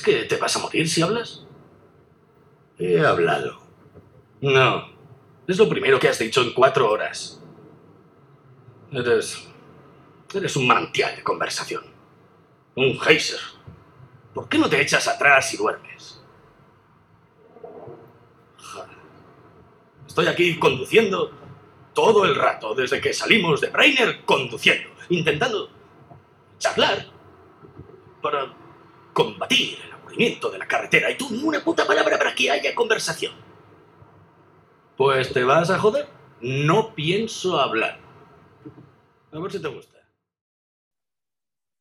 ¿Crees que te vas a morir si hablas? He hablado. No. Es lo primero que has dicho en cuatro horas. Eres. Eres un manantial de conversación. Un geyser. ¿Por qué no te echas atrás y duermes? Estoy aquí conduciendo todo el rato, desde que salimos de Brainer, conduciendo, intentando charlar para combatir el aburrimiento de la carretera. Y tú ni una puta palabra para que haya conversación. Pues te vas a joder. No pienso hablar. A ver si te gusta.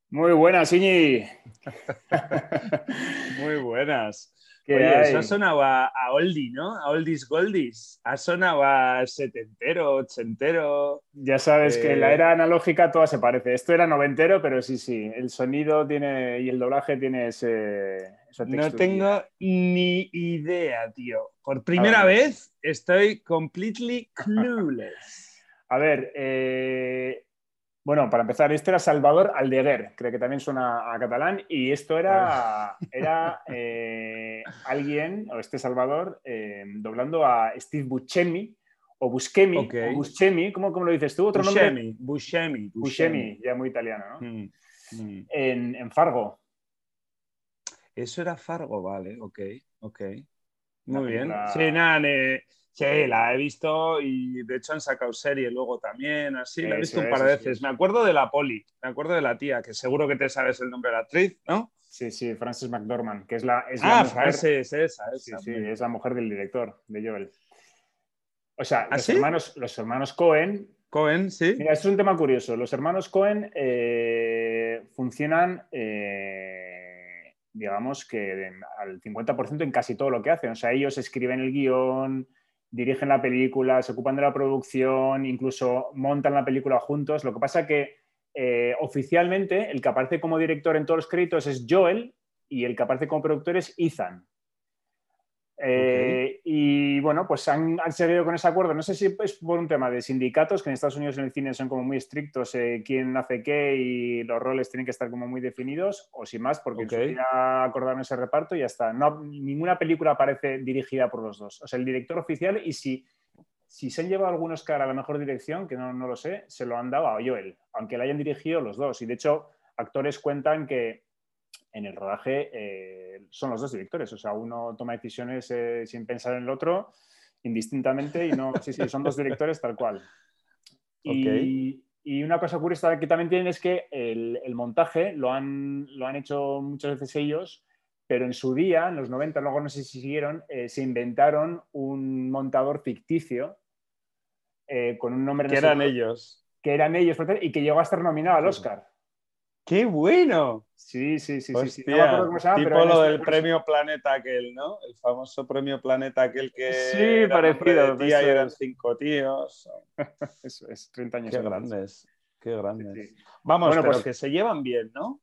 Muy buenas, Iñi. Muy buenas. Oye, eso ha sonado a, oldie, ¿no? A oldies goldies. Ha sonado a setentero, ochentero. Ya sabes que en la eh, era analógica toda se parece. Esto era noventero, pero sí, sí. El sonido tiene y el doblaje tiene ese. no tengo ni idea, tío. Por primera vez estoy completely clueless. A ver, eh, bueno, para empezar, este era Salvador Aldeguer, creo que también suena a catalán, y esto era, era eh, alguien, o este Salvador, eh, doblando a Steve Buscemi, o Buscemi, Buscemi ¿cómo, lo dices tú? ¿Otro nombre? Buscemi, Buscemi, ya muy italiano, ¿no? Mm, mm. En, Fargo. Eso era Fargo, vale, ok, ok. Muy bien. Sí, nada, Sí, la he visto y de hecho han sacado serie luego también, así, la he visto un par de veces. Me acuerdo de la Poli, me acuerdo de la tía, que seguro que te sabes el nombre de la actriz, ¿no? Sí, sí, Frances McDormand, que es la. Es ah, la Frances, esa, Sí, sí, es la mujer del director, de Joel. O sea, ¿Ah, los, hermanos, los hermanos Cohen. Cohen, sí. Mira, esto es un tema curioso. Los hermanos Cohen eh, funcionan. Eh, digamos que al 50% en casi todo lo que hacen. O sea, ellos escriben el guion, dirigen la película, se ocupan de la producción, incluso montan la película juntos. Lo que pasa que eh, oficialmente el que aparece como director en todos los créditos es Joel y el que aparece como productor es Ethan. Eh, y bueno, pues han, seguido con ese acuerdo. No sé si es por un tema de sindicatos, que en Estados Unidos en el cine son como muy estrictos, eh, quién hace qué y los roles tienen que estar como muy definidos, o sin más, porque okay. acordaron ese reparto y ya está. No, ninguna película aparece dirigida por los dos. O sea, el director oficial y si, si se han llevado algunos que a la mejor dirección, que no, no lo sé, se lo han dado a Joel, aunque la hayan dirigido los dos. Y de hecho, actores cuentan que en el rodaje eh, son los dos directores. O sea, uno toma decisiones eh, sin pensar en el otro, indistintamente, y no, sí, sí, son dos directores tal cual. Y, una cosa curiosa que también tienen es que el, montaje lo han, lo han hecho muchas veces ellos, pero en su día, en los 90, luego no sé si siguieron, eh, se inventaron un montador ficticio con un nombre... Que eran ellos. Que eran ellos, y que llegó a estar nominado al Oscar. ¡Qué bueno! Sí, sí, sí. sí, tipo lo del premio Planeta aquel, ¿no? El famoso premio Planeta aquel que. Sí, parecido. Tía y eran cinco tíos. Eso es, 30 años. Qué grandes, qué grandes. Vamos, pero pues... que se llevan bien, ¿no?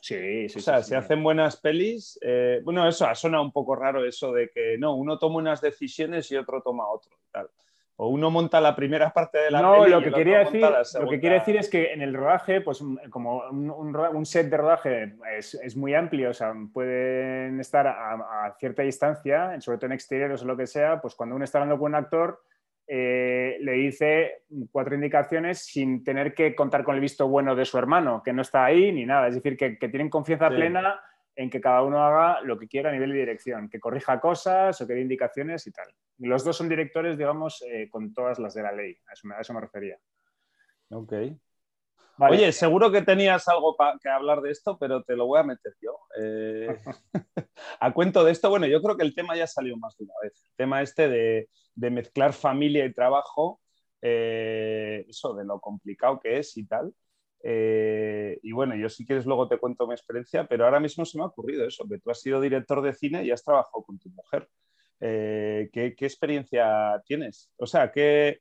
Sí, sí. O sea, sí, se hacen buenas pelis. Eh, bueno, eso ha sonado un poco raro, eso de que no, uno toma unas decisiones y otro toma otro y tal o uno monta la primera parte de la no, lo que quería decir lo que quiere decir es que en el rodaje pues como un, set de rodaje es, muy amplio o sea pueden estar a, cierta distancia sobre todo en exteriores o lo que sea pues cuando uno está hablando con un actor eh, le dice cuatro indicaciones sin tener que contar con el visto bueno de su hermano que no está ahí ni nada. Es decir que, tienen confianza plena en que cada uno haga lo que quiera a nivel de dirección, que corrija cosas o que dé indicaciones y tal. Los dos son directores, digamos, eh, con todas las de la ley, a eso, me refería. Ok. Oye, seguro que tenías algo que hablar de esto, pero te lo voy a meter yo. Eh, a cuento de esto, bueno, yo creo que el tema ya salió más de una vez. El tema este de, mezclar familia y trabajo, eh, eso de lo complicado que es y tal. Eh, y bueno, yo si quieres luego te cuento mi experiencia, pero ahora mismo se me ha ocurrido eso, que tú has sido director de cine y has trabajado con tu mujer. Eh, ¿qué, experiencia tienes? O sea, que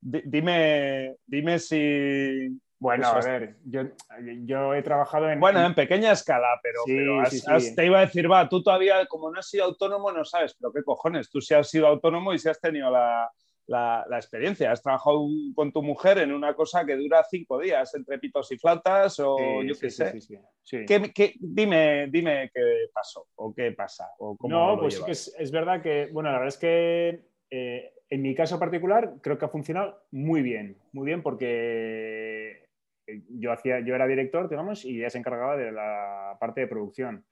dime, dime si... Bueno, a ver, yo, he trabajado en... Bueno, en pequeña escala, pero, te iba a decir, va, tú todavía, como no has sido autónomo, no sabes, pero qué cojones, tú sí has sido autónomo y si has tenido la, la, experiencia. Has trabajado con tu mujer en una cosa que dura cinco días, entre pitos y flautas, o yo qué sé. dime, dime qué pasó o qué pasa. O cómo no, pues es, es, verdad que, bueno, la verdad es que eh, en mi caso particular creo que ha funcionado muy bien, muy bien porque yo, hacía, yo era director, digamos, y ella se encargaba de la parte de producción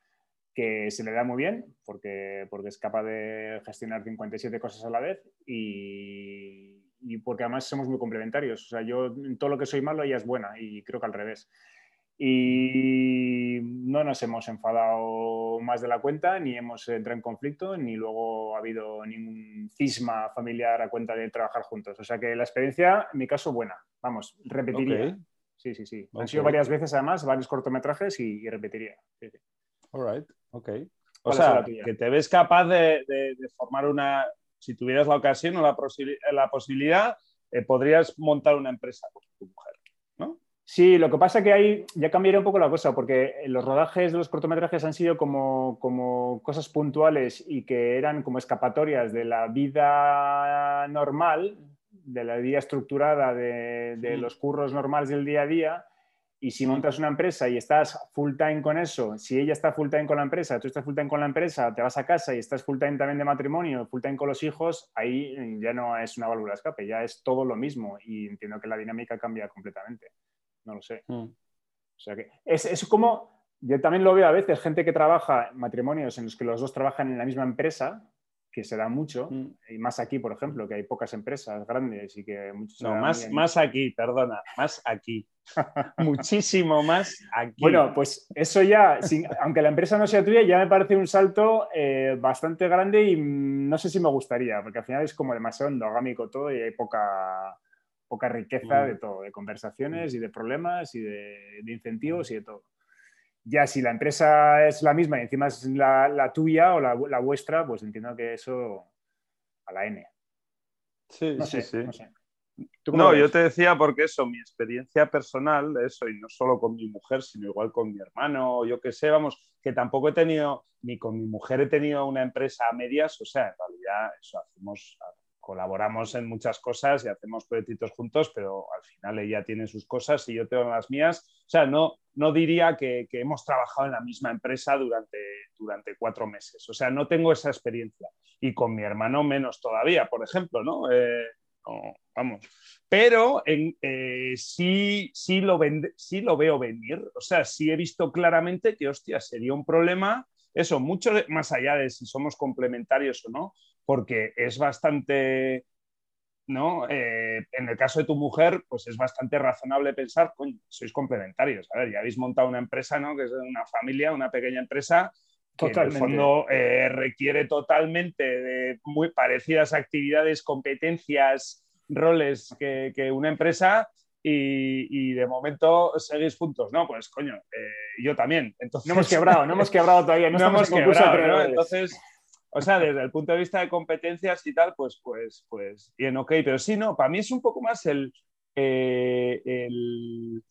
que se le da muy bien porque, porque es capaz de gestionar 57 cosas a la vez y, porque además somos muy complementarios. O sea, yo en todo lo que soy malo ella es buena y creo que al revés. Y no nos hemos enfadado más de la cuenta, ni hemos entrado en conflicto, ni luego ha habido ningún cisma familiar a cuenta de trabajar juntos. O sea que la experiencia, en mi caso, buena. Vamos, repetiría. Sí, sí, sí. Han sido varias veces además, varios cortometrajes y, repetiría. Sí, sí. All right, ok. O sea, que te ves capaz de, formar una, si tuvieras la ocasión o la, la posibilidad, eh, podrías montar una empresa con tu mujer, ¿no? Sí, lo que pasa es que ahí ya cambiaría un poco la cosa, porque los rodajes de los cortometrajes han sido como, como cosas puntuales y que eran como escapatorias de la vida normal, de la vida estructurada de, de los curros normales del día a día y si montas una empresa y estás full time con eso, si ella está full time con la empresa, tú estás full time con la empresa, te vas a casa y estás full time también de matrimonio, full time con los hijos, ahí ya no es una válvula de escape, ya es todo lo mismo y entiendo que la dinámica cambia completamente. No lo sé. Mm. O sea que es, es como, yo también lo veo a veces, gente que trabaja matrimonios en los que los dos trabajan en la misma empresa, que se da mucho, mm. y más aquí, por ejemplo, que hay pocas empresas grandes y que muchos... No, más, más aquí, perdona, más aquí. Muchísimo más aquí. Bueno, pues eso ya, aunque la empresa no sea tuya, ya me parece un salto eh, bastante grande y no sé si me gustaría, porque al final es como demasiado endogámico todo y hay poca, poca riqueza mm. de todo, de conversaciones y de problemas y de, incentivos y de todo. Ya si la empresa es la misma y encima es la, tuya o la, vuestra, pues entiendo que eso a la N. Sí, sí, sí. No sé. No, yo te decía porque eso, mi experiencia personal, eso, y no solo con mi mujer, sino igual con mi hermano, yo qué sé, vamos, que tampoco he tenido, ni con mi mujer he tenido una empresa a medias, o sea, en realidad eso hacemos, colaboramos en muchas cosas y hacemos proyectitos juntos, pero al final ella tiene sus cosas y yo tengo las mías. O sea, no, no diría que, hemos trabajado en la misma empresa durante, durante cuatro meses. O sea, no tengo esa experiencia. Y con mi hermano menos todavía, por ejemplo, ¿no? Eh, vamos. Pero eh, sí, sí, lo sí lo veo venir. O sea, sí he visto claramente que, hostia, sería un problema, eso, mucho más allá de si somos complementarios o no, porque es bastante, ¿no? Eh, en el caso de tu mujer, pues es bastante razonable pensar, coño, sois complementarios. A ver, ya habéis montado una empresa, ¿no? Que es una familia, una pequeña empresa que en el fondo eh, requiere totalmente de muy parecidas actividades, competencias, roles que, una empresa y, de momento seguís juntos, ¿no? Pues coño, eh, yo también. Entonces... No hemos quebrado, no hemos quebrado todavía, no, hemos quebrado, Entonces, o sea, desde el punto de vista de competencias y tal, pues, pues, pues, bien, ok, pero sí, no, para mí es un poco más el, eh, el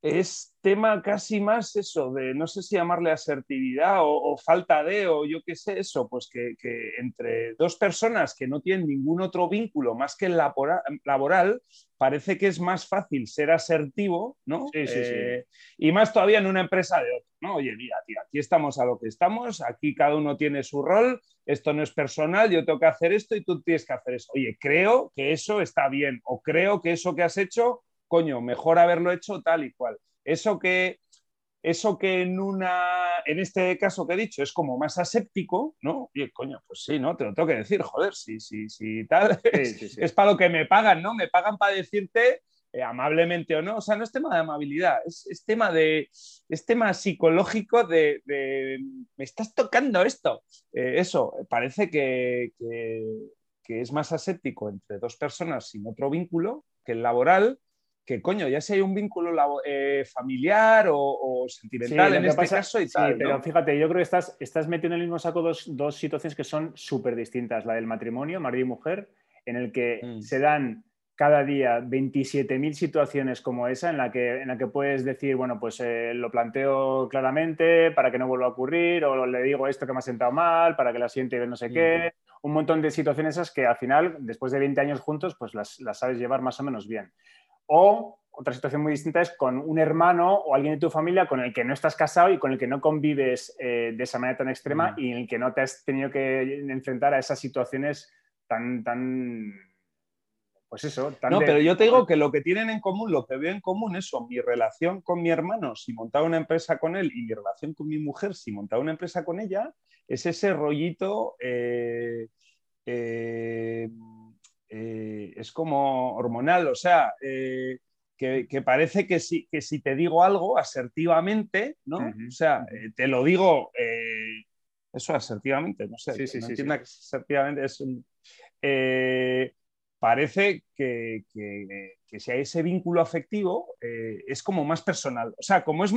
es tema casi más eso, de no sé si llamarle asertividad o, falta de, o yo qué sé, eso, pues que, entre dos personas que no tienen ningún otro vínculo más que el laboral, parece que es más fácil ser asertivo, ¿no? Sí, sí, sí. Eh, y más todavía en una empresa de otro, ¿no? Oye, mira, tío, aquí estamos a lo que estamos, aquí cada uno tiene su rol, esto no es personal, yo tengo que hacer esto y tú tienes que hacer eso. Oye, creo que eso está bien, o creo que eso que has hecho coño, mejor haberlo hecho tal y cual. Eso que, eso que en una, en este caso que he dicho, es como más aséptico, ¿no? Y coño, pues sí, ¿no? Te lo tengo que decir, joder, sí, sí, sí, tal. es, para lo que me pagan, ¿no? Me pagan para decirte eh, amablemente o no. O sea, no es tema de amabilidad, es, tema de, es tema psicológico de, me estás tocando esto. Eh, eso, parece que, que es más aséptico entre dos personas sin otro vínculo que el laboral que coño, ya si hay un vínculo eh, familiar o, sentimental en este caso y tal. pero fíjate, yo creo que estás, estás metiendo en el mismo saco dos, dos situaciones que son súper distintas. La del matrimonio, marido y mujer, en el que mm. se dan cada día 27.000 situaciones como esa en la que, en la que puedes decir, bueno, pues eh, lo planteo claramente para que no vuelva a ocurrir, o le digo esto que me ha sentado mal, para que la siente no sé qué, un montón de situaciones esas que al final, después de 20 años juntos, pues las, las sabes llevar más o menos bien. O otra situación muy distinta es con un hermano o alguien de tu familia con el que no estás casado y con el que no convives eh, de esa manera tan extrema mm. y en el que no te has tenido que enfrentar a esas situaciones tan, tan, pues eso. Tan no, pero yo te digo que lo que tienen en común, lo que veo en común es mi relación con mi hermano, si montaba una empresa con él, y mi relación con mi mujer, si montaba una empresa con ella, es ese rollito. Eh, eh, es como hormonal, o sea, que, parece que si, que si te digo algo asertivamente, ¿no? O sea, eh, te lo digo, eh, eso asertivamente, no sé, sí, sí, no asertivamente es eh, parece que, si hay ese vínculo afectivo es como más personal. O sea, como, es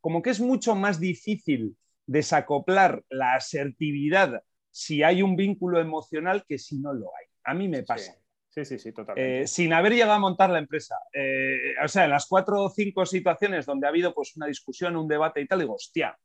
como que es mucho más difícil desacoplar la asertividad si hay un vínculo emocional que si no lo hay. A mí me pasa. Sí, sí, sí, totalmente. Eh, sin haber llegado a montar la empresa. Eh, o sea, en las cuatro o cinco situaciones donde ha habido pues, una discusión, un debate y tal, digo, hostia,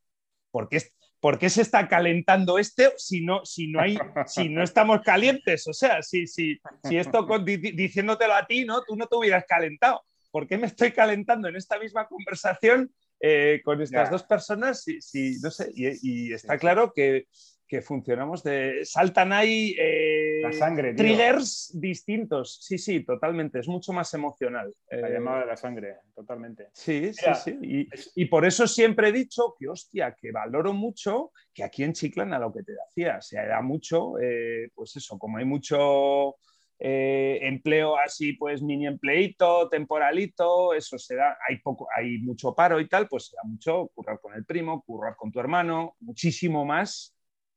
¿por qué, ¿por qué se está calentando este si no, si no, hay, si no estamos calientes? O sea, si, si, si esto diciéndotelo a ti, ¿no? Tú no te hubieras calentado. ¿Por qué me estoy calentando en esta misma conversación eh, con estas dos personas? Si, no sé, y, está claro que, que funcionamos de... Saltan ahí eh, la sangre, triggers distintos. Sí, sí, totalmente. Es mucho más emocional. La eh, llamada de la sangre, totalmente. Sí, sí, sí. Y, por eso siempre he dicho que, hostia, que valoro mucho que aquí en Chiclana lo que te decía, se da mucho, eh, pues eso, como hay mucho... empleo así, pues mini empleito, temporalito, eso se da, hay poco, hay mucho paro y tal, pues se da mucho currar con el primo, currar con tu hermano, muchísimo más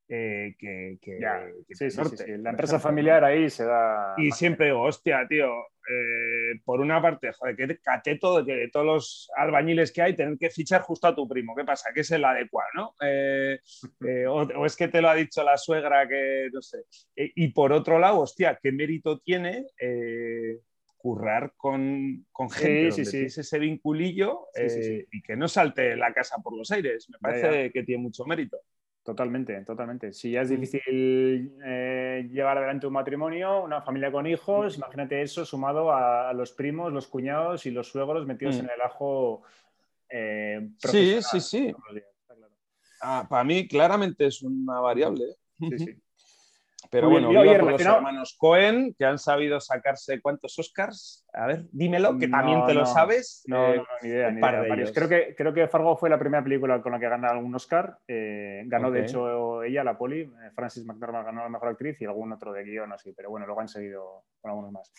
eh, que, La empresa familiar ahí se da. Y siempre digo, hostia, tío, eh, por una parte, joder, que cateto de que de todos los albañiles que hay, tener que fichar justo a tu primo. ¿Qué pasa? Que es el adecuado, ¿no? Eh, o, es que te lo ha dicho la suegra que no sé. y por otro lado, hostia, ¿qué mérito tiene? currar con, con gente sí, sí, ese vinculillo y que no salte la casa por los aires. Me parece que tiene mucho mérito. Totalmente, totalmente. Si ya es difícil eh, llevar adelante un matrimonio, una familia con hijos, imagínate eso sumado a, los primos, los cuñados y los suegros metidos en mm. el ajo. Eh, sí, sí, sí. Ah, para mí claramente es una variable. ¿eh? Sí, sí. Pero bueno, viva por los hermanos Cohen, que han sabido sacarse cuántos Oscars. A ver, dímelo, que también te lo sabes. No, no, ni idea, ni idea. Creo que, creo que Fargo fue la primera película con la que ganó un Oscar. Eh, ganó, de hecho, ella, la Poli. Eh, Francis McDormand ganó la mejor actriz y algún otro de guion así. Pero bueno, luego han seguido con algunos más.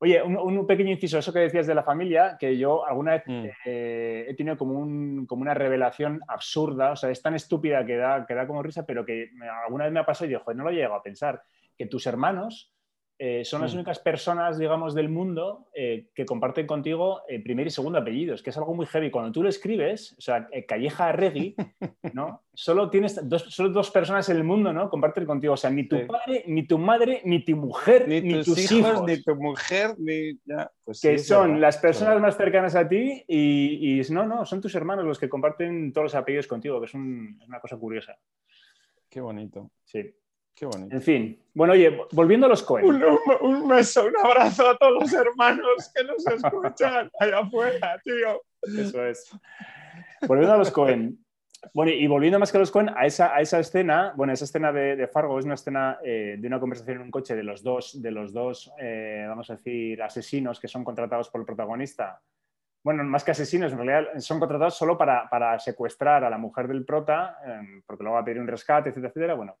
Oye, un, pequeño inciso, eso que decías de la familia, que yo alguna vez mm. eh, he tenido como, un, como una revelación absurda, o sea, es tan estúpida que da, que da como risa, pero que alguna vez me ha pasado y digo, joder, no lo he llegado a pensar, que tus hermanos eh, son las mm. únicas personas, digamos, del mundo eh, que comparten contigo el primer y segundo apellidos, que es algo muy heavy. Cuando tú lo escribes, o sea, eh, Calleja Regui, ¿no? Solo tienes dos, solo dos personas en el mundo, ¿no? Comparten contigo. O sea, ni tu padre, ni tu madre, ni tu mujer, ni, tus, hijos, ni tu mujer, ni. Pues que son las personas más cercanas a ti y, no, no, son tus hermanos los que comparten todos los apellidos contigo, que es, es una cosa curiosa. Qué bonito. Sí. En fin. Bueno, oye, volviendo a los Cohen. Un, beso, un abrazo a todos los hermanos que nos escuchan allá afuera, tío. Eso es. Volviendo a los Cohen. Bueno, y volviendo más que a los Cohen, a esa, a esa escena, bueno, esa escena de, Fargo es una escena eh, de una conversación en un coche de los dos, de los dos eh, vamos a decir, asesinos que son contratados por el protagonista. Bueno, más que asesinos, en realidad son contratados solo para, para secuestrar a la mujer del prota, eh, porque luego va a pedir un rescate, etcétera, etcétera. Bueno,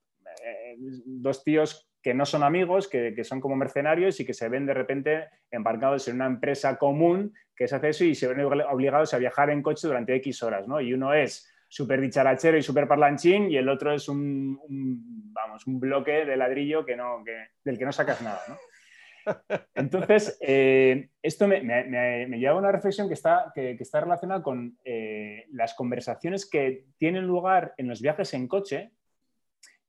eh, dos tíos que no son amigos, que, son como mercenarios y que se ven de repente embarcados en una empresa común que se hace eso y se ven obligados a viajar en coche durante X horas, ¿no? Y uno es súper dicharachero y súper parlanchín y el otro es un, vamos, un bloque de ladrillo que no, del que no sacas nada, Entonces, eh, esto me, lleva a una reflexión que está, que, está relacionada con eh, las conversaciones que tienen lugar en los viajes en coche,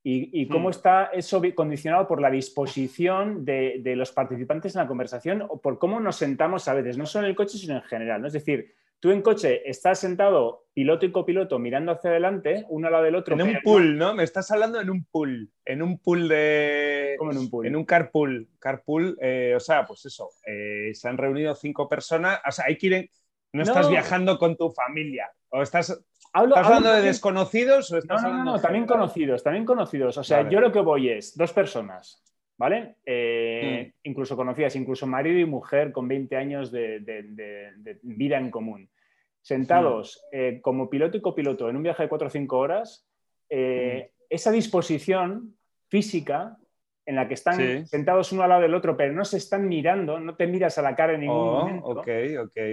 y, cómo hmm. está eso condicionado por la disposición de, los participantes en la conversación o por cómo nos sentamos a veces, no solo en el coche, sino en general. ¿no? Es decir, tú en coche estás sentado piloto y copiloto mirando hacia adelante, uno al lado del otro. En un pool, ¿no? Me estás hablando en un pool, en un pool de... ¿Cómo en un pool? En un carpool. Carpool, eh, o sea, pues eso, eh, se han reunido cinco personas, o sea, hay que ir No estás viajando con tu familia, o estás... ¿Estás hablando de desconocidos o estás no, no, no, también conocidos, también conocidos. O sea, yo lo que voy es dos personas, ¿vale? Eh, mm. Incluso conocidas, incluso marido y mujer con 20 años de, vida en común. Sentados mm. eh, como piloto y copiloto en un viaje de 4 o 5 horas, eh, mm. esa disposición física en la que están sentados uno al lado del otro, pero no se están mirando, no te miras a la cara en ningún oh, momento,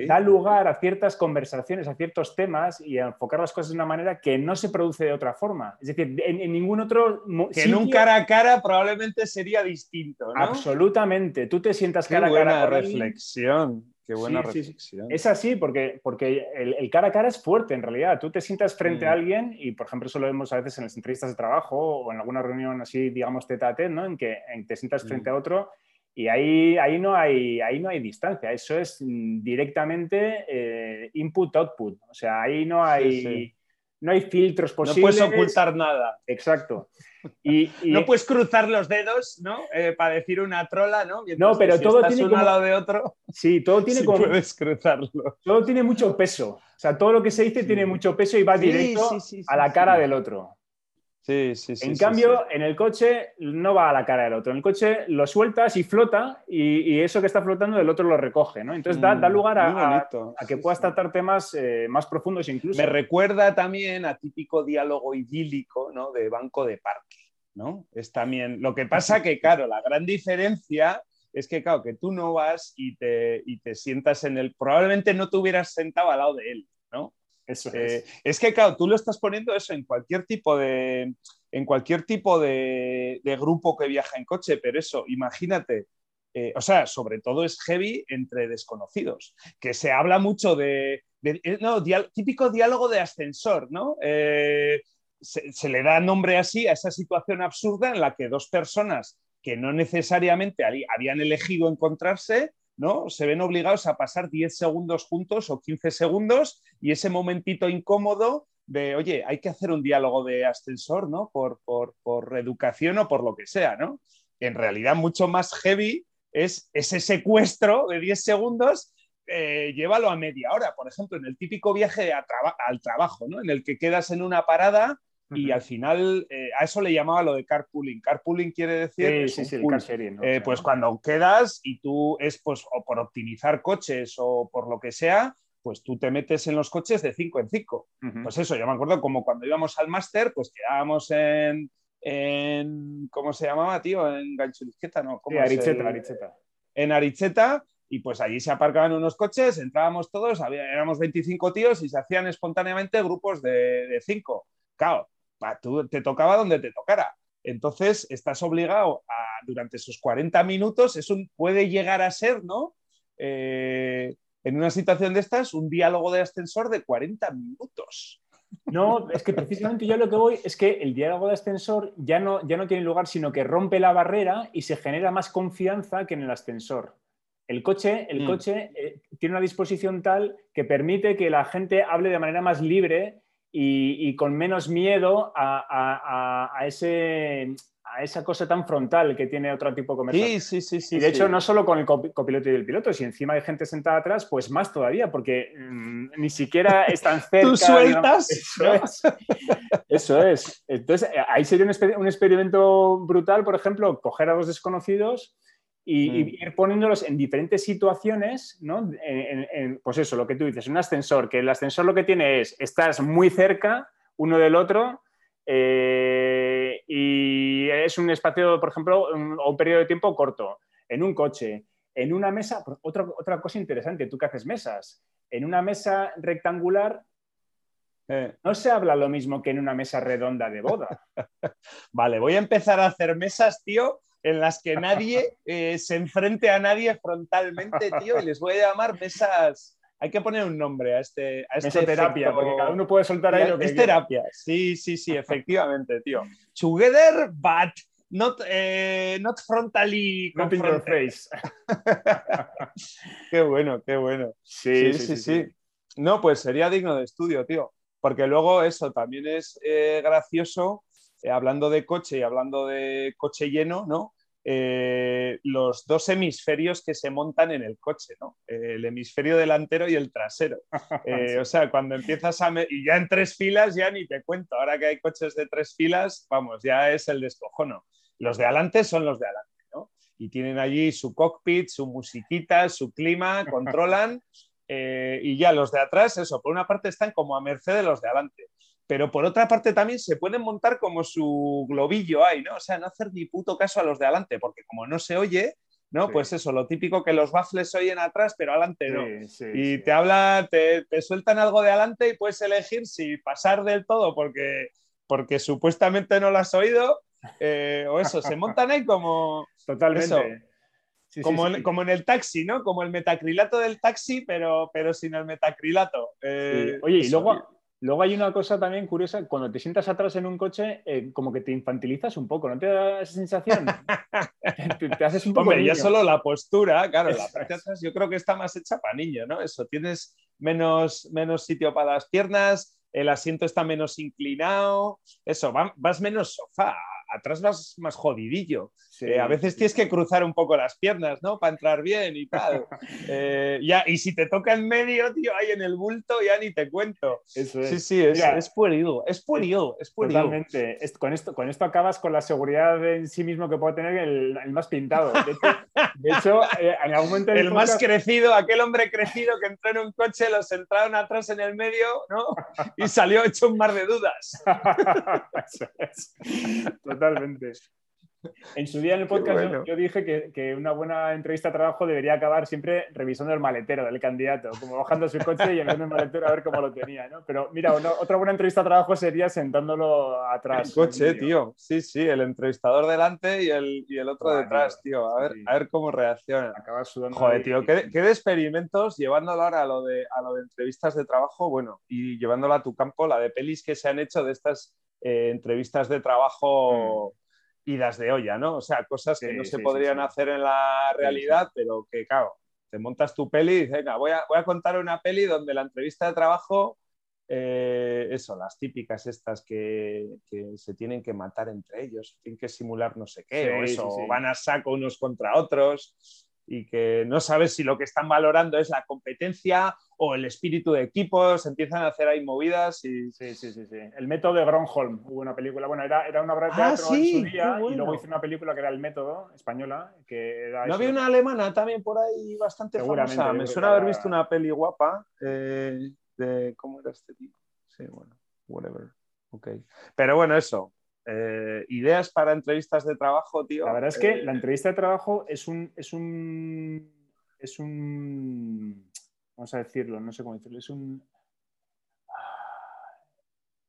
da lugar a ciertas conversaciones, a ciertos temas y a enfocar las cosas de una manera que no se produce de otra forma. Es decir, en, ningún otro Que en un cara a cara probablemente sería distinto, ¿no? Absolutamente. Tú te sientas cara a cara. reflexión. Qué buena reflexión. Es así, porque, porque el, cara a cara es fuerte en realidad. Tú te sientas frente a mm. alguien y, por ejemplo, eso lo vemos a veces en las entrevistas de trabajo o en alguna reunión así, digamos, tete a tete, ¿no? En que te sientas mm. frente a otro y ahí, ahí, no hay, ahí no hay distancia. Eso es mm, directamente eh, input-output. O sea, ahí no hay, no hay filtros posibles. No puedes ocultar nada. Exacto. Y, no puedes cruzar los dedos, ¿no? Eh, para decir una trola, ¿no? no, pero todo tiene al lado de otro. Sí, todo tiene como... puedes cruzarlo. Todo tiene mucho peso. O sea, todo lo que se dice tiene mucho peso y va directo a la cara del otro. Sí, sí, sí. En cambio, en el coche no va a la cara del otro. En el coche lo sueltas y flota y, eso que está flotando el otro lo recoge, ¿no? Entonces da, mm, lugar a, que puedas tratar temas eh, más profundos incluso. Me recuerda también a típico diálogo idílico, ¿no? De banco de parque, ¿no? Es también... Lo que pasa que, claro, la gran diferencia es que, claro, que tú no vas y te, y te sientas en el... Probablemente no te hubieras sentado al lado de él, ¿no? Eh, es. que, claro, tú lo estás poniendo eso en cualquier tipo de, en cualquier tipo de, grupo que viaja en coche, pero eso, imagínate, eh, o sea, sobre todo es heavy entre desconocidos, que se habla mucho de, eh, no, típico diálogo de ascensor, ¿no? se, se, le da nombre así a esa situación absurda en la que dos personas que no necesariamente habían elegido encontrarse ¿no? Se ven obligados a pasar 10 segundos juntos o 15 segundos y ese momentito incómodo de, oye, hay que hacer un diálogo de ascensor, ¿no? Por, por, por educación o por lo que sea, ¿no? En realidad, mucho más heavy es ese secuestro de 10 segundos eh, llévalo a media hora, por ejemplo, en el típico viaje al trabajo, ¿no? en el que quedas en una parada y al final eh, a eso le llamaba lo de carpooling. Carpooling quiere decir sí, sí, el eh, pues cuando quedas y tú es pues o por optimizar coches o por lo que sea, pues tú te metes en los coches de 5 en 5. Pues eso, yo me acuerdo como cuando íbamos al máster, pues quedábamos en, en, ¿cómo se llamaba, tío? En Ganchurizqueta, ¿no? ¿Cómo Aricheta, Aricheta. En Aricheta y pues allí se aparcaban unos coches, entrábamos todos, había, éramos 25 tíos y se hacían espontáneamente grupos de 5. Claro, tú te tocaba donde te tocara. Entonces, estás obligado a, durante esos 40 minutos, eso puede llegar a ser, ¿no? Eh, en una situación de estas, un diálogo de ascensor de 40 minutos. No, es que precisamente yo lo que voy es que el diálogo de ascensor ya no, ya no tiene lugar, sino que rompe la barrera y se genera más confianza que en el ascensor. El coche, el mm. coche eh, tiene una disposición tal que permite que la gente hable de manera más libre y, con menos miedo a, ese, a esa cosa tan frontal que tiene otro tipo de conversación. Sí, sí, sí. y de hecho, no solo con el copiloto y el piloto, si encima hay gente sentada atrás, pues más todavía, porque mm, ni siquiera están cerca. Tú sueltas. eso, es. eso es. Entonces, eh, ahí sería un, un, experimento brutal, por ejemplo, coger a dos desconocidos y, mm. ir poniéndolos en diferentes situaciones, ¿no? pues eso, lo que tú dices, un ascensor, que el ascensor lo que tiene es, estás muy cerca uno del otro eh, y es un espacio, por ejemplo, un, o un periodo de tiempo corto, en un coche, en una mesa, otra, otra cosa interesante, tú que haces mesas, en una mesa rectangular eh. no se habla lo mismo que en una mesa redonda de boda. vale, voy a empezar a hacer mesas, tío, en las que nadie eh, se enfrente a nadie frontalmente, tío, y les voy a llamar mesas. Hay que poner un nombre a este. A este terapia, porque cada uno puede soltar ahí lo que Es terapia, sí, sí, sí, efectivamente, tío. Together, but not, eh, not frontally. Not in your face. qué bueno, qué bueno. sí, sí, sí. sí. No, pues sería digno de estudio, tío. Porque luego eso también es eh, gracioso, eh, hablando de coche y hablando de coche lleno, ¿no? Eh, los dos hemisferios que se montan en el coche, ¿no? el hemisferio delantero y el trasero. O sea, cuando empiezas a... Y ya en tres filas ya ni te cuento. Ahora que hay coches de tres filas, vamos, ya es el descojono. Los de adelante son los de adelante, ¿no? Y tienen allí su cockpit, su musiquita, su clima, controlan eh, y ya los de atrás, eso, por una parte están como a merced de los de adelante, pero por otra parte también se pueden montar como su globillo ahí, ¿no? O sea, no hacer ni puto caso a los de adelante, porque como no se oye, ¿no? Pues eso, lo típico que los baffles se oyen atrás, pero adelante no. y te habla, te, sueltan algo de adelante y puedes elegir si pasar del todo porque, porque supuestamente no lo has oído, eh, o eso, se montan ahí como... Totalmente como, en, el taxi, ¿no? Como el metacrilato del taxi, pero, pero sin el metacrilato. Eh, Oye, y luego, luego hay una cosa también curiosa, cuando te sientas atrás en un coche, eh, como que te infantilizas un poco, ¿no te da esa sensación? te, haces un poco Hombre, ya solo la postura, claro, la parte atrás yo creo que está más hecha para niño, ¿no? Eso, tienes menos, menos sitio para las piernas, el asiento está menos inclinado, eso, vas menos sofá, atrás vas más jodidillo. Eh, a veces tienes que cruzar un poco las piernas, ¿no? Para entrar bien y tal. Eh, ya, y si te toca en medio, tío, ahí en el bulto, ya ni te cuento. Eso es. Sí, sí, es, es puerido, es puerido, es puerido. Totalmente. Con esto, con esto acabas con la seguridad en sí mismo que puede tener el, más pintado. De hecho, eh, en algún momento... El más crecido, aquel hombre crecido que entró en un coche, los entraron atrás en el medio, ¿no? Y salió hecho un mar de dudas. Eso es. Totalmente. En su día en el podcast yo, dije que, una buena entrevista de trabajo debería acabar siempre revisando el maletero del candidato, como bajando su coche y enviando el maletero a ver cómo lo tenía, ¿no? Pero mira, otra buena entrevista de trabajo sería sentándolo atrás. El coche, tío. Sí, sí, el entrevistador delante y el, otro detrás, tío. A ver, a ver cómo reacciona. Acaba sudando. Joder, tío, ¿qué, de experimentos llevándolo ahora a lo, de, a lo de entrevistas de trabajo, bueno, y llevándolo a tu campo, la de pelis que se han hecho de estas eh, entrevistas de trabajo. Mm idas de olla, ¿no? O sea, cosas que no se podrían hacer en la realidad, pero que, claro, te montas tu peli y dices, venga, voy a, voy a contar una peli donde la entrevista de trabajo, eh, eso, las típicas estas que, se tienen que matar entre ellos, tienen que simular no sé qué, o eso, van a saco unos contra otros y que no sabes si lo que están valorando es la competencia o el espíritu de equipos, empiezan a hacer ahí movidas y... Sí, sí, sí, sí. El método de Gronholm, hubo una película, bueno, era, era una obra de ah, teatro en su día y luego hizo una película que era El Método, española, que ¿No había una alemana también por ahí bastante famosa? Me suena haber visto una peli guapa eh, de... ¿Cómo era este tipo? Sí, bueno, whatever. Ok. Pero bueno, eso, eh, ideas para entrevistas de trabajo, tío. La verdad es que eh, la entrevista de trabajo es un, es un. Es un. Vamos a decirlo, no sé cómo decirlo. Es un.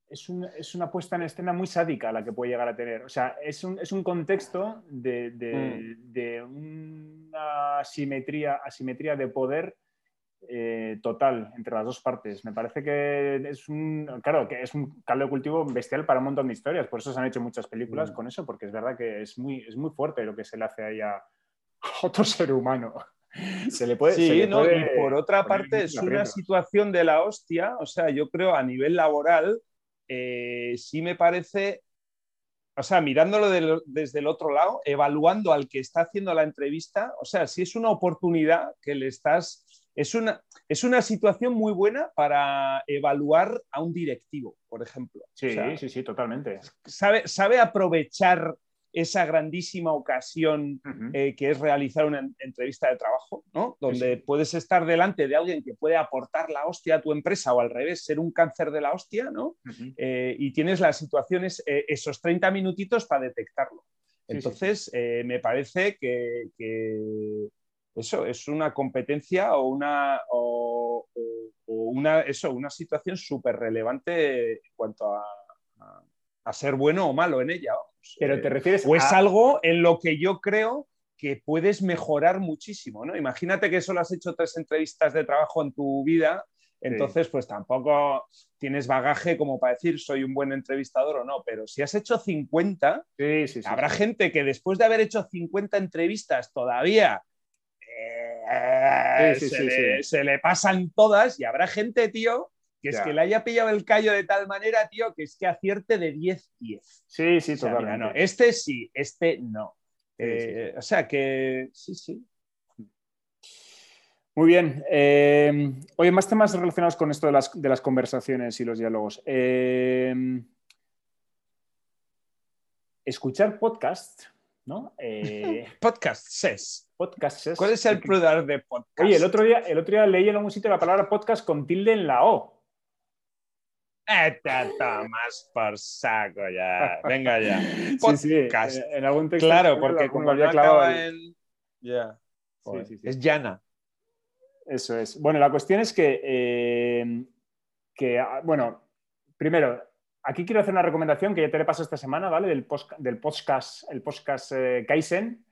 Es, una puesta en escena muy sádica la que puede llegar a tener. O sea, es un, es un contexto de, de, mm. una asimetría, asimetría de poder eh, total entre las dos partes. Me parece que es un, claro, que es un caldo de cultivo bestial para un montón de historias. Por eso se han hecho muchas películas mm. con eso, porque es verdad que es muy, es muy fuerte lo que se le hace ahí a otro ser humano. Se le puede. Sí, y por otra parte es una situación de la hostia. O sea, yo creo a nivel laboral, eh, sí me parece o sea, mirándolo desde el otro lado, evaluando al que está haciendo la entrevista, o sea, si es una oportunidad que le estás es una, es una situación muy buena para evaluar a un directivo, por ejemplo. Sí, sí, sí, totalmente. Sabe, sabe aprovechar esa grandísima ocasión eh, que es realizar una entrevista de trabajo, ¿no? Donde puedes estar delante de alguien que puede aportar la hostia a tu empresa o al revés, ser un cáncer de la hostia, ¿no? Eh, y tienes las situaciones, eh, esos 30 minutitos para detectarlo. Entonces, me parece que, eso es una competencia o una, o, una, eso, una situación súper relevante en cuanto a, ser bueno o malo en ella. Pero te refieres O es algo en lo que yo creo que puedes mejorar muchísimo, ¿no? Imagínate que solo has hecho tres entrevistas de trabajo en tu vida, entonces pues tampoco tienes bagaje como para decir soy un buen entrevistador o no, pero si has hecho 50, habrá gente que después de haber hecho 50 entrevistas todavía se, le, pasan todas y habrá gente, tío, que es que le haya pillado el callo de tal manera, tío, que es que acierte de 10-10. Sí, sí, totalmente. este sí, este no. Eh, o sea que sí, sí. Muy bien. Eh, oye, más temas relacionados con esto de las, conversaciones y los diálogos. Eh, escuchar podcast, ¿no? Eh, podcast ses. Podcast ses. ¿Cuál es el plural de podcast? Oye, el otro día, el otro día leí en algún sitio la palabra podcast con tilde en la O. Te tomas por saco ya. Venga ya. Podcast. Sí, En algún texto. Claro, porque como había clavado en. Ya. es llana. Eso es. Bueno, la cuestión es que, eh, que, ah, bueno, primero, aquí quiero hacer una recomendación que ya te le paso esta semana, ¿vale? Del, del podcast, el podcast eh, Kaizen.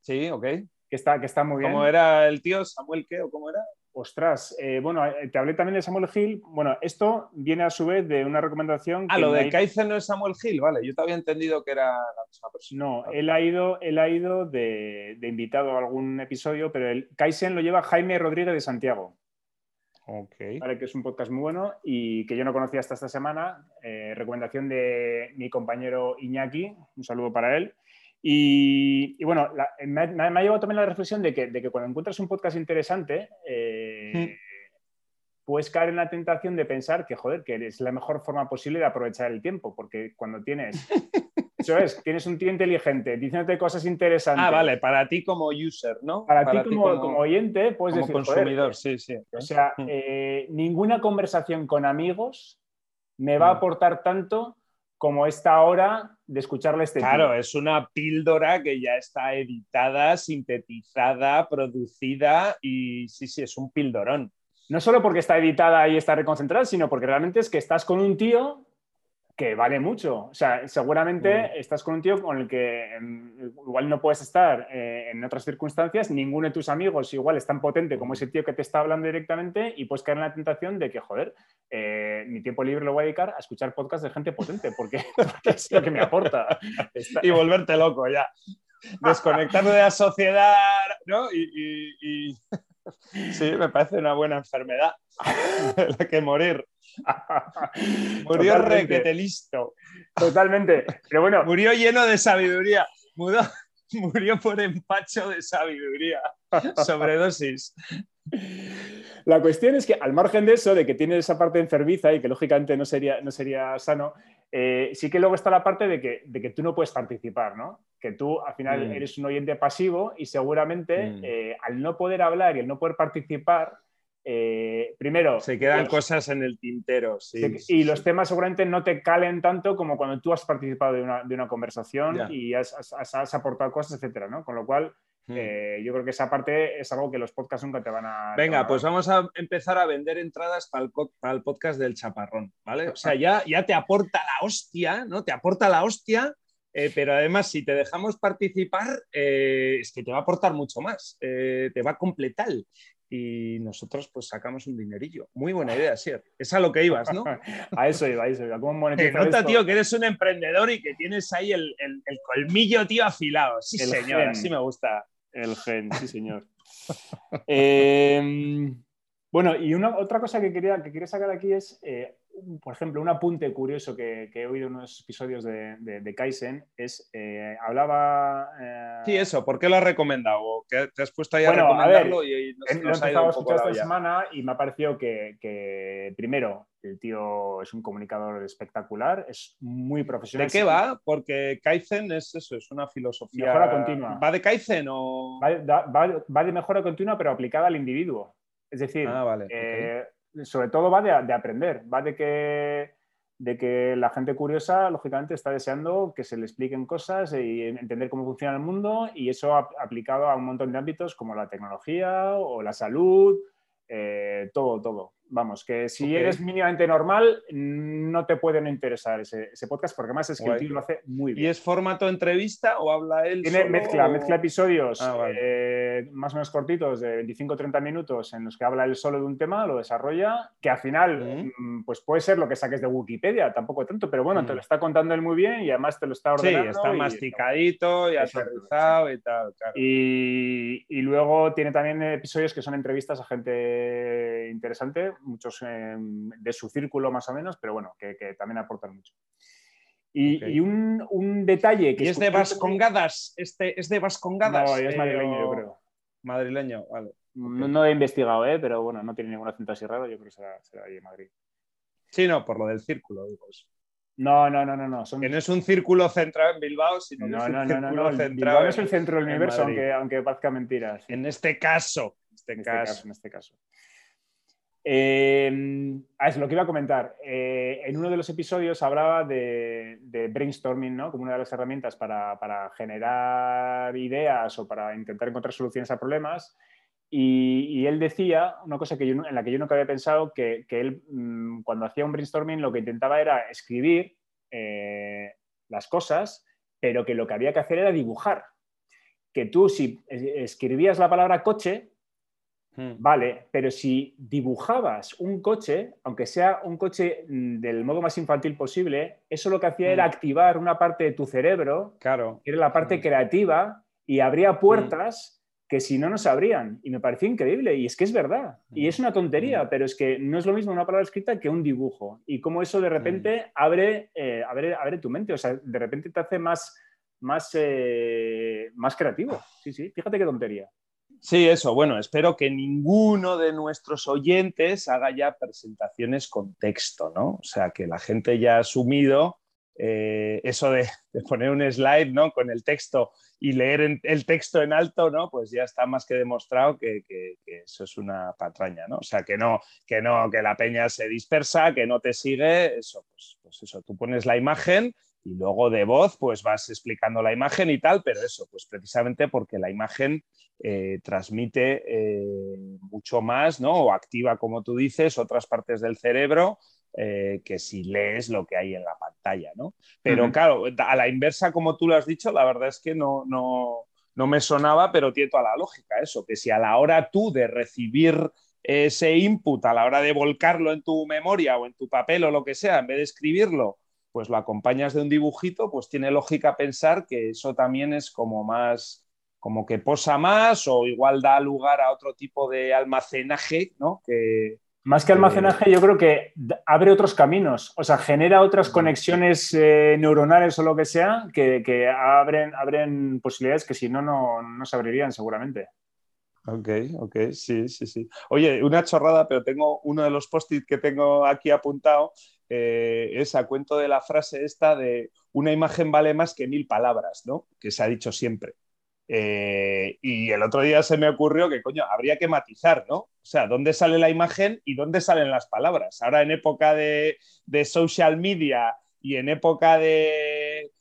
Sí, ok. Que está, que está muy bien. ¿Cómo era el tío Samuel qué o cómo era? Ostras, eh, bueno, eh, te hablé también de Samuel Hill. Bueno, esto viene a su vez de una recomendación. Ah, lo de Kaizen no es Samuel Hill, vale. Yo te había entendido que era la misma persona. No, él ha ido, él ha ido de, invitado a algún episodio, pero el Kaizen lo lleva Jaime Rodríguez de Santiago. Ok. Vale, que es un podcast muy bueno y que yo no conocía hasta esta semana. Eh, recomendación de mi compañero Iñaki. Un saludo para él. Y, bueno, me, ha llevado también la reflexión de que, de que cuando encuentras un podcast interesante, eh, puedes caer en la tentación de pensar que, joder, que es la mejor forma posible de aprovechar el tiempo, porque cuando tienes, eso es, tienes un tío inteligente diciéndote cosas interesantes. Ah, vale, para ti como user, ¿no? Para, ti, como, oyente, puedes como consumidor, sí, sí. O sea, hmm. eh, ninguna conversación con amigos me va a hmm. aportar tanto como esta hora de escucharle este Claro, es una píldora que ya está editada, sintetizada, producida y sí, sí, es un pildorón. No solo porque está editada y está reconcentrada, sino porque realmente es que estás con un tío que vale mucho. O sea, seguramente mm. estás con un tío con el que em, igual no puedes estar eh, en otras circunstancias, ninguno de tus amigos igual es tan potente como ese tío que te está hablando directamente y puedes caer en la tentación de que, joder, eh, mi tiempo libre lo voy a dedicar a escuchar podcasts de gente potente, porque, es lo que me aporta. Y volverte loco ya. Desconectarte de la sociedad, ¿no? y... Sí, me parece una buena enfermedad la que morir. Murió requete listo. Totalmente. Pero bueno. Murió lleno de sabiduría. murió por empacho de sabiduría. Sobredosis. La cuestión es que, al margen de eso, de que tiene esa parte enfermiza y que lógicamente no sería, no sería sano, eh, sí que luego está la parte de que, de que, tú no puedes participar, ¿no? Que tú al final mm. eres un oyente pasivo y seguramente mm. eh, al no poder hablar y al no poder participar, eh, primero. Se quedan cosas en el tintero, y los temas seguramente no te calen tanto como cuando tú has participado de una, conversación y has, aportado cosas, etcétera, ¿no? Con lo cual, hmm. eh, yo creo que esa parte es algo que los podcasts nunca te van a. Venga, pues vamos a empezar a vender entradas para el, podcast del Chaparrón, ¿vale? O sea, ya, ya te aporta la hostia, ¿no? Te aporta la hostia. Eh, pero además, si te dejamos participar, es que te va a aportar mucho más, te va a completar y nosotros pues sacamos un dinerillo. Muy buena idea, sí. Es a lo que ibas, ¿no? a eso iba, a eso iba. ¿Cómo nota, tío, que eres un emprendedor y que tienes ahí el, colmillo, tío, afilado. Sí, señor, así me gusta. El gen, sí, señor. Em, bueno, y una, otra cosa que quería, que quería sacar aquí es, eh, por ejemplo, un apunte curioso que, he oído en unos episodios de, de, Kaizen es, eh, hablaba... Eh, sí, eso, ¿por qué lo has recomendado? ¿Qué te has puesto ahí a recomendarlo? y, lo he empezado a escuchar esta semana y me ha parecido que, primero, el tío es un comunicador espectacular, es muy profesional. ¿De qué va? Porque Kaizen es eso, es una filosofía... Mejora continua. ¿Va de Kaizen o...? Va, de mejora continua, pero aplicada al individuo. Es decir, ah, eh, sobre todo va de, aprender, va de que, de que la gente curiosa, lógicamente, está deseando que se le expliquen cosas y entender cómo funciona el mundo y eso aplicado a un montón de ámbitos como la tecnología o la salud, eh, todo, todo. Vamos, que si eres mínimamente normal, no te puede no interesar ese, podcast, porque además es que el tío lo hace muy bien. ¿Y es formato entrevista o habla él? Tiene mezcla, mezcla episodios ah, eh, más o menos cortitos de 25-30 minutos en los que habla él solo de un tema, lo desarrolla, que al final, mm, pues puede ser lo que saques de Wikipedia, tampoco tanto, pero bueno, te lo está contando él muy bien y además te lo está ordenando. Sí, está masticadito y aterrizado y tal. Y, y luego tiene también episodios que son entrevistas a gente interesante muchos em, de su círculo más o menos, pero bueno, que, también aportan mucho. Y, un, detalle que... ¿Y es de Vascongadas? Este, ¿Es de Vascongadas? No, es madrileño, yo creo. Madrileño, vale. No, he investigado, ¿eh? pero bueno, no tiene ningún acento así raro, yo creo que será, será ahí en Madrid. Sí, no, por lo del círculo, digo No, no, no, no. no. Que no es un círculo centrado en Bilbao, sino no, que es un no, círculo no, centrado Bilbao no es el centro del universo, aunque, aunque parezca mentira. En este caso. En este, este caso. En este caso. Eh, es lo que iba a comentar. Eh, en uno de los episodios hablaba de, brainstorming ¿no? como una de las herramientas para, generar ideas o para intentar encontrar soluciones a problemas. Y, él decía una cosa que en la que yo nunca había pensado, que, él mm, cuando hacía un brainstorming lo que intentaba era escribir eh, las cosas, pero que lo que había que hacer era dibujar. Que tú si escribías la palabra coche. Vale, pero si dibujabas un coche, aunque sea un coche mm, del modo más infantil posible, eso lo que hacía era hmm. activar una parte de tu cerebro, claro. que era la parte hmm. creativa, y abría puertas que si no, no se abrían. Y me pareció increíble, y es que es verdad. Y es una tontería, pero es que no es lo mismo una palabra escrita que un dibujo. Y cómo eso de repente abre, eh, abre, abre, tu mente, o sea, de repente te hace más, más, eh, más creativo. Sí, sí, fíjate qué tontería. Sí, eso. Bueno, espero que ninguno de nuestros oyentes haga ya presentaciones con texto, ¿no? O sea, que la gente ya ha asumido eh, eso de, poner un slide, ¿no? Con el texto y leer el texto en alto, ¿no? Pues ya está más que demostrado que, eso es una patraña, ¿no? O sea, que no, que no, que la peña se dispersa, que no te sigue, eso, pues, pues eso, tú pones la imagen y luego de voz pues vas explicando la imagen y tal, pero eso, pues precisamente porque la imagen eh, transmite eh, mucho más, ¿no? O activa, como tú dices, otras partes del cerebro eh, que si lees lo que hay en la pantalla, ¿no? Pero claro, a la inversa, como tú lo has dicho, la verdad es que no, no, no me sonaba, pero tiene toda la lógica eso, que si a la hora tú de recibir ese input, a la hora de volcarlo en tu memoria o en tu papel o lo que sea, en vez de escribirlo, pues lo acompañas de un dibujito, pues tiene lógica pensar que eso también es como más, como que posa más o igual da lugar a otro tipo de almacenaje, ¿no? Que, más que almacenaje, yo creo que abre otros caminos, o sea, genera otras conexiones eh, neuronales o lo que sea que, abren, abren posibilidades que si no, no se abrirían seguramente. Ok, ok, sí, sí, sí. Oye, una chorrada, pero tengo uno de los post-it que tengo aquí apuntado, eh, es a cuento de la frase esta de una imagen vale más que mil palabras, ¿no? Que se ha dicho siempre. Eh, y el otro día se me ocurrió que, coño, habría que matizar, ¿no? O sea, ¿dónde sale la imagen y dónde salen las palabras? Ahora en época de, social media y en época de,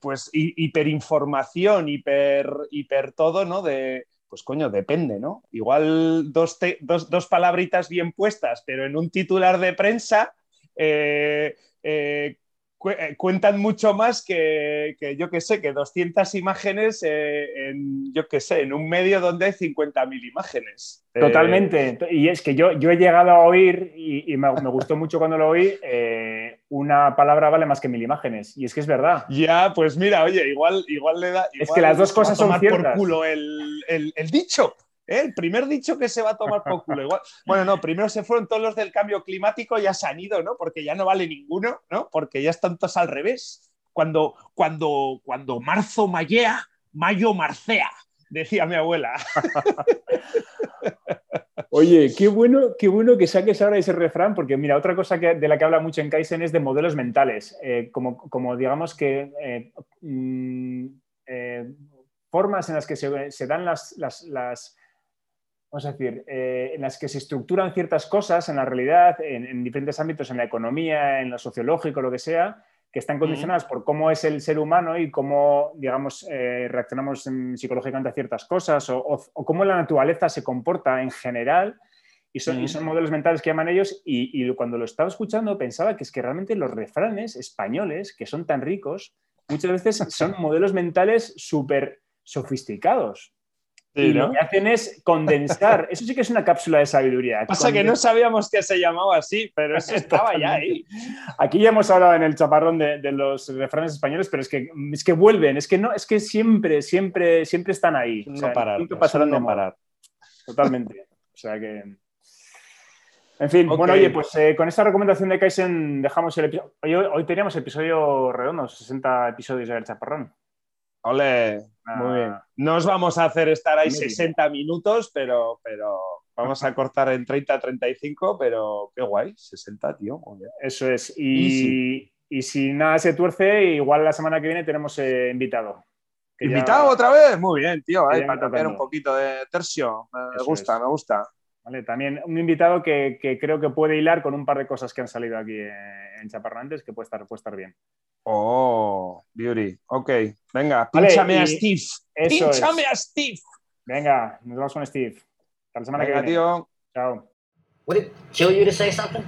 pues, hiperinformación, hiper, hiper todo, ¿no? De, pues coño, depende, ¿no? Igual dos, dos, palabritas bien puestas, pero en un titular de prensa eh, eh, eh, cuentan mucho más que, yo que sé, que 200 imágenes en, yo que sé, en un medio donde hay 50.000 imágenes. Totalmente. Y es que yo, yo he llegado a oír, y, me, gustó mucho cuando lo oí, una palabra vale más que mil imágenes. Y es que es verdad. Ya, pues mira, oye, igual, igual le da... es que las dos cosas son ciertas. por culo el, el dicho. ¿Eh? El primer dicho que se va a tomar por culo. Igual. Bueno, no, primero se fueron todos los del cambio climático, ya se han ido, ¿no? Porque ya no vale ninguno, ¿no? Porque ya están todos al revés. Cuando, cuando, cuando marzo mallea, mayo marcea, decía mi abuela. Oye, qué bueno, qué bueno que saques ahora ese refrán, porque mira, otra cosa de la que habla mucho en Kaizen es de modelos mentales, eh, como, digamos que eh, mm, formas en las que se, dan las, vamos a decir, eh, en las que se estructuran ciertas cosas en la realidad, en, diferentes ámbitos, en la economía, en lo sociológico, lo que sea, que están condicionadas por cómo es el ser humano y cómo, digamos, eh, reaccionamos psicológicamente a ciertas cosas o, cómo la naturaleza se comporta en general. Y son, y son modelos mentales que llaman ellos. Y, y, cuando lo estaba escuchando pensaba que es que realmente los refranes españoles, que son tan ricos, muchas veces son modelos mentales súper sofisticados. Y lo que hacen es condensar. Eso sí que es una cápsula de sabiduría. Pasa que no sabíamos que se llamaba así, pero eso estaba ya ahí. Aquí ya hemos hablado en el chaparrón de, los refranes españoles, pero es que, es que vuelven, es que no, es que siempre, siempre, siempre están ahí. No parar. Nunca pasarán de parar. Totalmente. O sea que. En fin, bueno, oye, pues eh, con esta recomendación de Kaizen dejamos el episodio. Hoy, hoy teníamos episodio redondo, 60 episodios del Chaparrón. Ole, muy bien. No os vamos a hacer estar ahí 60 minutos, pero, pero vamos a cortar en 30, 35, pero qué guay, 60, tío. Eso es. Y, y, si nada se tuerce, igual la semana que viene tenemos eh, invitado. ¿Invitado otra vez? Muy bien, tío. para cambiar un poquito de tercio. Me gusta, me gusta. También un invitado que, creo que puede hilar con un par de cosas que han salido aquí en Chaparrantes, que puede estar, puede estar bien. Oh, beauty. Ok, venga, pínchame a Steve. Pínchame a Steve. Venga, nos vamos con Steve. Hasta la semana venga, que viene. tío. Chao. Would it kill you to say something?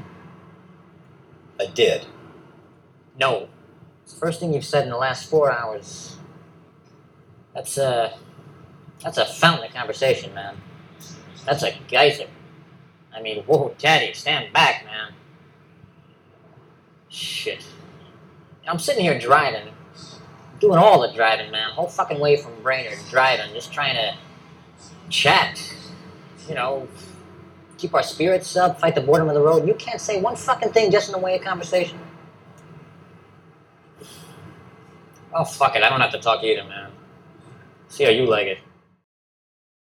I did. No. It's the first thing you've said in the last four hours. That's a that's a fountain of conversation, man. That's a geyser. I mean, whoa, Daddy, stand back, man. Shit. I'm sitting here driving, doing all the driving, man. Whole fucking way from Brainerd, driving, just trying to chat. You know, keep our spirits up, fight the boredom of the road. You can't say one fucking thing just in the way of conversation. Oh, fuck it. I don't have to talk either, man. See how you like it.